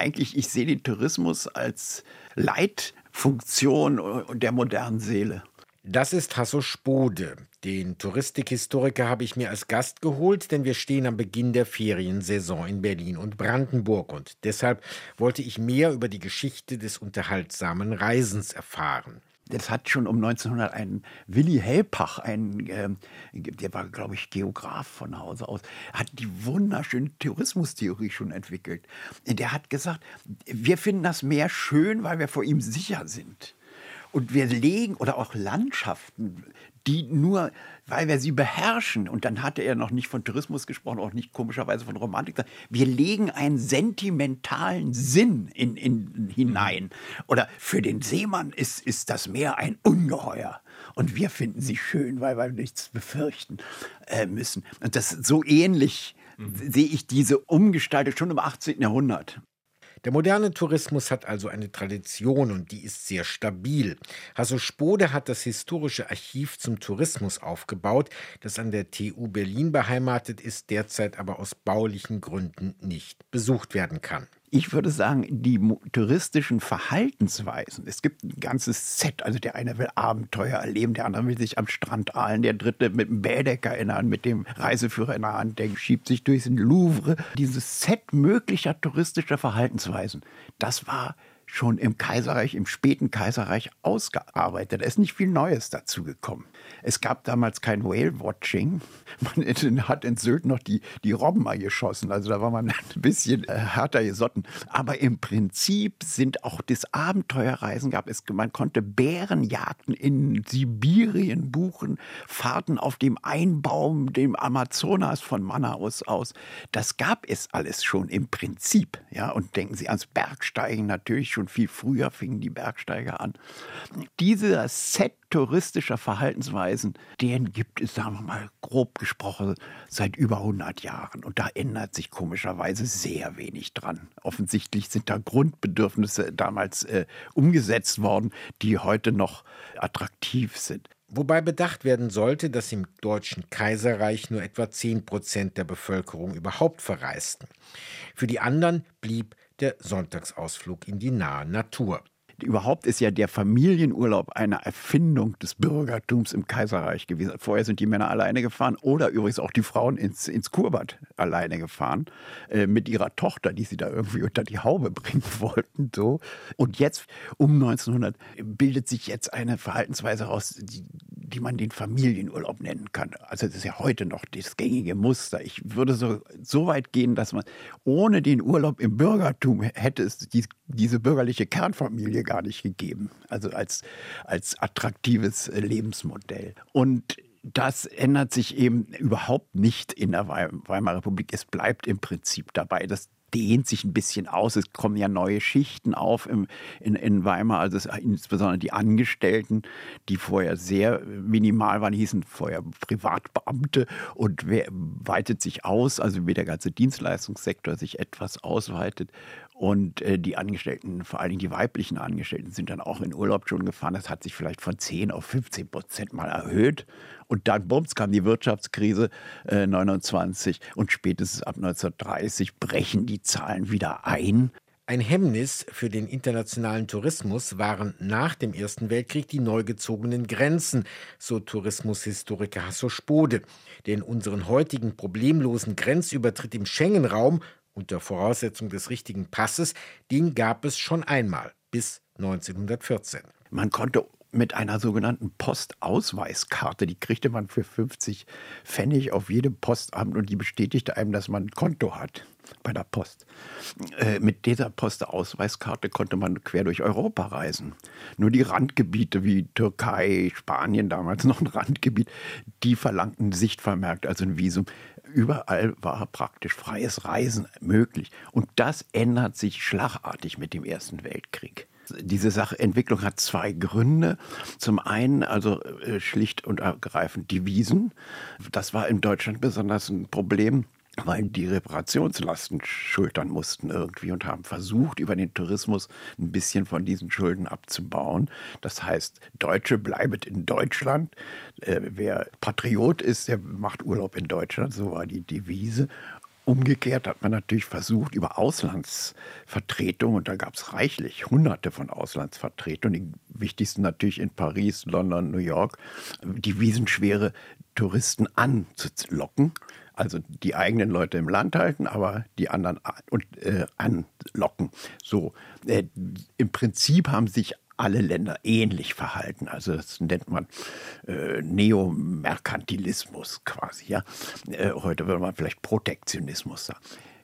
eigentlich, ich sehe den Tourismus als Leitfunktion der modernen Seele. Das ist Hasso Spode. Den Touristikhistoriker habe ich mir als Gast geholt, denn wir stehen am Beginn der Feriensaison in Berlin und Brandenburg und deshalb wollte ich mehr über die Geschichte des unterhaltsamen Reisens erfahren. Das hat schon um 1900 ein Willi Helpach, ein, äh, der war, glaube ich, Geograf von Hause aus, hat die wunderschöne Tourismustheorie schon entwickelt. Der hat gesagt, wir finden das Meer schön, weil wir vor ihm sicher sind. Und wir legen, oder auch Landschaften, die nur, weil wir sie beherrschen, und dann hatte er noch nicht von Tourismus gesprochen, auch nicht komischerweise von Romantik, wir legen einen sentimentalen Sinn in, in, hinein. Oder für den Seemann ist, ist das Meer ein Ungeheuer. Und wir finden sie schön, weil wir nichts befürchten äh, müssen. Und das so ähnlich mhm. sehe ich diese Umgestaltung schon im 18. Jahrhundert. Der moderne Tourismus hat also eine Tradition und die ist sehr stabil. Hasso Spode hat das historische Archiv zum Tourismus aufgebaut, das an der TU Berlin beheimatet ist, derzeit aber aus baulichen Gründen nicht besucht werden kann ich würde sagen, die touristischen Verhaltensweisen. Es gibt ein ganzes Set. Also der eine will Abenteuer erleben, der andere will sich am Strand ahlen, der dritte mit dem Bädecker in der Hand, mit dem Reiseführer in der Hand, der schiebt sich durchs Louvre. Dieses Set möglicher touristischer Verhaltensweisen, das war schon im Kaiserreich, im späten Kaiserreich ausgearbeitet. Da ist nicht viel Neues dazu gekommen. Es gab damals kein Whale-Watching. Man hat in Sylt noch die, die Robben geschossen. Also da war man ein bisschen äh, härter gesotten. Aber im Prinzip sind auch das Abenteuerreisen gab es. Man konnte Bärenjagden in Sibirien buchen, Fahrten auf dem Einbaum, dem Amazonas von Manaus aus. Das gab es alles schon im Prinzip. Ja, und denken Sie ans Bergsteigen natürlich schon schon viel früher fingen die Bergsteiger an. Dieser Set touristischer Verhaltensweisen, den gibt es, sagen wir mal, grob gesprochen, seit über 100 Jahren. Und da ändert sich komischerweise sehr wenig dran. Offensichtlich sind da Grundbedürfnisse damals äh, umgesetzt worden, die heute noch attraktiv sind. Wobei bedacht werden sollte, dass im Deutschen Kaiserreich nur etwa 10 Prozent der Bevölkerung überhaupt verreisten. Für die anderen blieb der Sonntagsausflug in die nahe Natur. Überhaupt ist ja der Familienurlaub eine Erfindung des Bürgertums im Kaiserreich gewesen. Vorher sind die Männer alleine gefahren oder übrigens auch die Frauen ins, ins Kurbad alleine gefahren äh, mit ihrer Tochter, die sie da irgendwie unter die Haube bringen wollten. So. Und jetzt, um 1900, bildet sich jetzt eine Verhaltensweise heraus, die, die man den Familienurlaub nennen kann. Also das ist ja heute noch das gängige Muster. Ich würde so, so weit gehen, dass man ohne den Urlaub im Bürgertum hätte es die, diese bürgerliche Kernfamilie gar nicht gegeben. Also als, als attraktives Lebensmodell. Und das ändert sich eben überhaupt nicht in der Weimarer Republik. Es bleibt im Prinzip dabei. Das dehnt sich ein bisschen aus. Es kommen ja neue Schichten auf im, in, in Weimar, also es, insbesondere die Angestellten, die vorher sehr minimal waren, hießen vorher Privatbeamte und wer, weitet sich aus, also wie der ganze Dienstleistungssektor sich etwas ausweitet. Und äh, die Angestellten, vor allen Dingen die weiblichen Angestellten, sind dann auch in Urlaub schon gefahren. Das hat sich vielleicht von 10 auf 15 Prozent mal erhöht. Und dann, bums, kam die Wirtschaftskrise äh, 29 und spätestens ab 1930 brechen die Zahlen wieder ein. Ein Hemmnis für den internationalen Tourismus waren nach dem Ersten Weltkrieg die neu gezogenen Grenzen, so Tourismushistoriker Hasso Spode. Denn unseren heutigen problemlosen Grenzübertritt im Schengen-Raum unter Voraussetzung des richtigen Passes, den gab es schon einmal bis 1914. Man konnte mit einer sogenannten Postausweiskarte, die kriegte man für 50 Pfennig auf jedem Postamt und die bestätigte einem, dass man ein Konto hat bei der Post. Äh, mit dieser Postausweiskarte konnte man quer durch Europa reisen. Nur die Randgebiete wie Türkei, Spanien damals noch ein Randgebiet, die verlangten Sichtvermerkt, also ein Visum. Überall war praktisch freies Reisen möglich. Und das ändert sich schlagartig mit dem Ersten Weltkrieg. Diese Sachentwicklung hat zwei Gründe. Zum einen also äh, schlicht und ergreifend die Wiesen. Das war in Deutschland besonders ein Problem weil die Reparationslasten schultern mussten irgendwie und haben versucht, über den Tourismus ein bisschen von diesen Schulden abzubauen. Das heißt, Deutsche bleibet in Deutschland. Äh, wer Patriot ist, der macht Urlaub in Deutschland, so war die Devise. Umgekehrt hat man natürlich versucht, über Auslandsvertretungen, und da gab es reichlich hunderte von Auslandsvertretungen, die wichtigsten natürlich in Paris, London, New York, die wiesenschwere Touristen anzulocken. Also die eigenen Leute im Land halten, aber die anderen und, äh, anlocken. So, äh, im Prinzip haben sich alle Länder ähnlich verhalten. Also das nennt man äh, Neomerkantilismus quasi. Ja? Äh, heute würde man vielleicht Protektionismus sagen.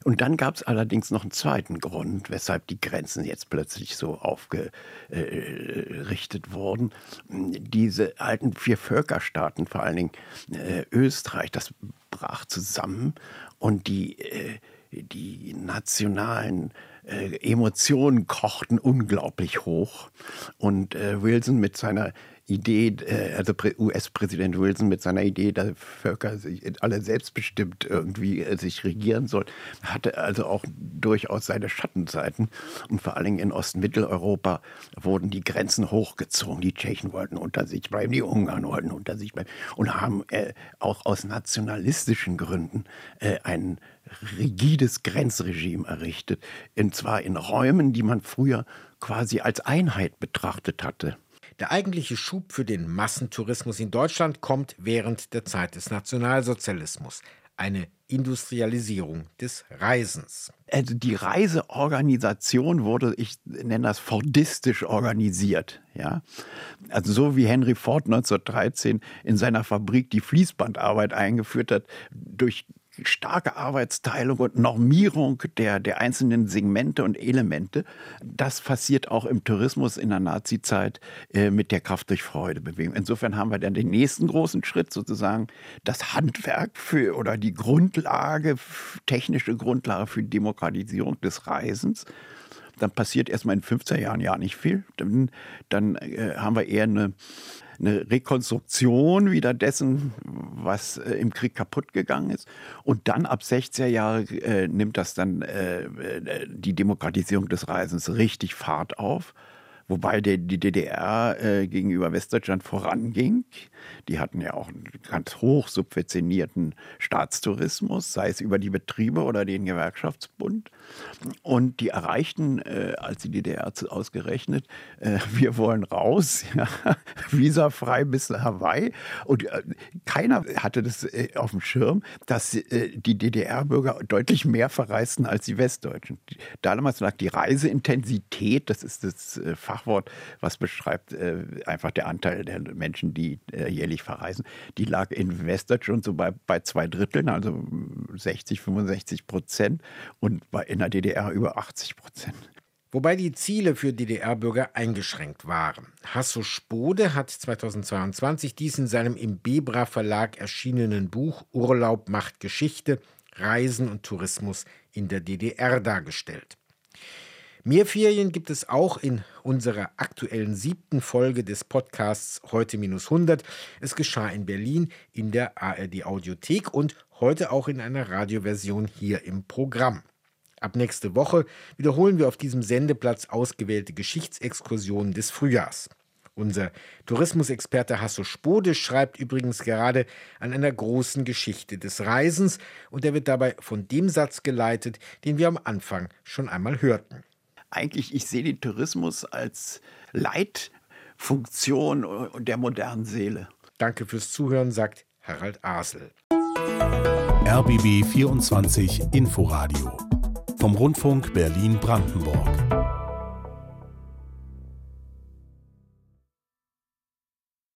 Und dann gab es allerdings noch einen zweiten Grund, weshalb die Grenzen jetzt plötzlich so aufgerichtet wurden. Diese alten vier Völkerstaaten, vor allen Dingen äh, Österreich, das brach zusammen und die, äh, die nationalen äh, Emotionen kochten unglaublich hoch. Und äh, Wilson mit seiner Idee, äh, also US-Präsident Wilson mit seiner Idee, dass Völker sich alle selbstbestimmt irgendwie äh, sich regieren sollen, hatte also auch durchaus seine Schattenseiten. Und vor allen Dingen in Ostmitteleuropa wurden die Grenzen hochgezogen. Die Tschechen wollten unter sich bleiben, die Ungarn wollten unter sich bleiben und haben äh, auch aus nationalistischen Gründen äh, ein rigides Grenzregime errichtet. Und zwar in Räumen, die man früher quasi als Einheit betrachtet hatte. Der eigentliche Schub für den Massentourismus in Deutschland kommt während der Zeit des Nationalsozialismus. Eine Industrialisierung des Reisens. Also die Reiseorganisation wurde, ich nenne das fordistisch organisiert. Ja? Also so wie Henry Ford 1913 in seiner Fabrik die Fließbandarbeit eingeführt hat, durch starke Arbeitsteilung und Normierung der, der einzelnen Segmente und Elemente. Das passiert auch im Tourismus in der Nazizeit äh, mit der Kraft durch Freude Bewegung. Insofern haben wir dann den nächsten großen Schritt sozusagen das Handwerk für oder die Grundlage, technische Grundlage für die Demokratisierung des Reisens dann passiert erstmal in 15 Jahren ja nicht viel. Dann, dann äh, haben wir eher eine eine Rekonstruktion wieder dessen, was äh, im Krieg kaputt gegangen ist. Und dann ab 60er Jahre äh, nimmt das dann äh, äh, die Demokratisierung des Reisens richtig Fahrt auf. Wobei die, die DDR äh, gegenüber Westdeutschland voranging. Die hatten ja auch einen ganz hoch subventionierten Staatstourismus, sei es über die Betriebe oder den Gewerkschaftsbund. Und die erreichten, äh, als die DDR ausgerechnet, äh, wir wollen raus, ja, visafrei bis Hawaii. Und äh, keiner hatte das äh, auf dem Schirm, dass äh, die DDR-Bürger deutlich mehr verreisten als die Westdeutschen. Damals lag die Reiseintensität, das ist das äh, Fachwort, was beschreibt einfach der Anteil der Menschen, die jährlich verreisen, die lag in Westdeutschland so bei, bei zwei Dritteln, also 60, 65 Prozent. Und bei in der DDR über 80 Prozent. Wobei die Ziele für DDR-Bürger eingeschränkt waren. Hasso Spode hat 2022 dies in seinem im Bebra Verlag erschienenen Buch Urlaub macht Geschichte, Reisen und Tourismus in der DDR dargestellt. Mehr Ferien gibt es auch in unserer aktuellen siebten Folge des Podcasts Heute minus 100. Es geschah in Berlin in der ARD Audiothek und heute auch in einer Radioversion hier im Programm. Ab nächste Woche wiederholen wir auf diesem Sendeplatz ausgewählte Geschichtsexkursionen des Frühjahrs. Unser Tourismusexperte Hasso Spode schreibt übrigens gerade an einer großen Geschichte des Reisens und er wird dabei von dem Satz geleitet, den wir am Anfang schon einmal hörten. Eigentlich, ich sehe den Tourismus als Leitfunktion der modernen Seele. Danke fürs Zuhören, sagt Harald Asel. RBB 24 Inforadio vom Rundfunk Berlin-Brandenburg.